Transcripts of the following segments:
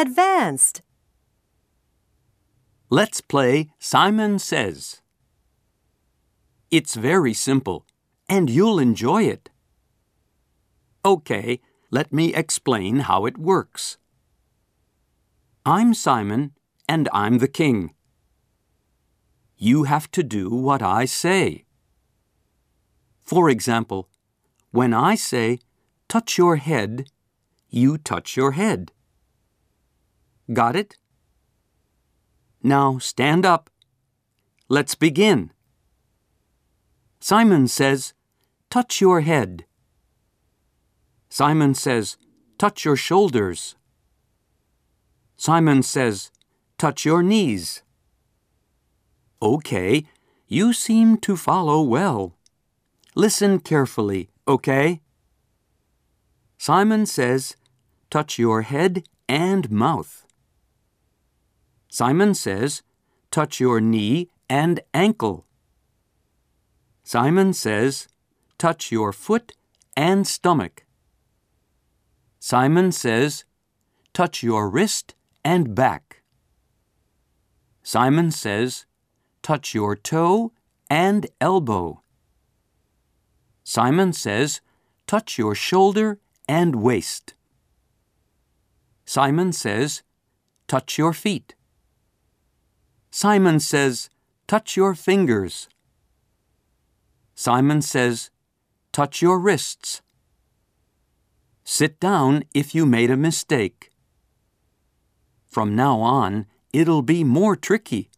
Advanced. Let's play Simon Says. It's very simple, and you'll enjoy it. Okay, let me explain how it works. I'm Simon, and I'm the king. You have to do what I say. For example, when I say, touch your head, you touch your head. Got it? Now stand up. Let's begin. Simon says, touch your head. Simon says, touch your shoulders. Simon says, touch your knees. Okay, you seem to follow well. Listen carefully, okay? Simon says, touch your head and mouth. Simon says, touch your knee and ankle. Simon says, touch your foot and stomach. Simon says, touch your wrist and back. Simon says, touch your toe and elbow. Simon says, touch your shoulder and waist. Simon says, touch your feet. Simon says, touch your fingers. Simon says, touch your wrists. Sit down if you made a mistake. From now on, it'll be more tricky.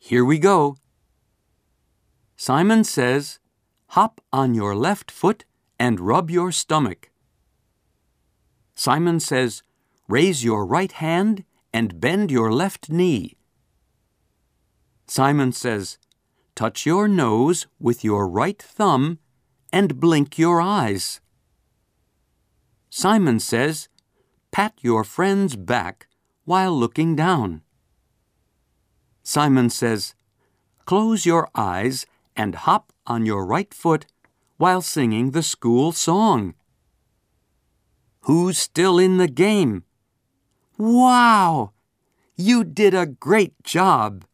Here we go. Simon says, hop on your left foot and rub your stomach. Simon says, raise your right hand and bend your left knee. Simon says, touch your nose with your right thumb and blink your eyes. Simon says, pat your friend's back while looking down. Simon says, close your eyes and hop on your right foot while singing the school song. Who's still in the game? Wow! You did a great job!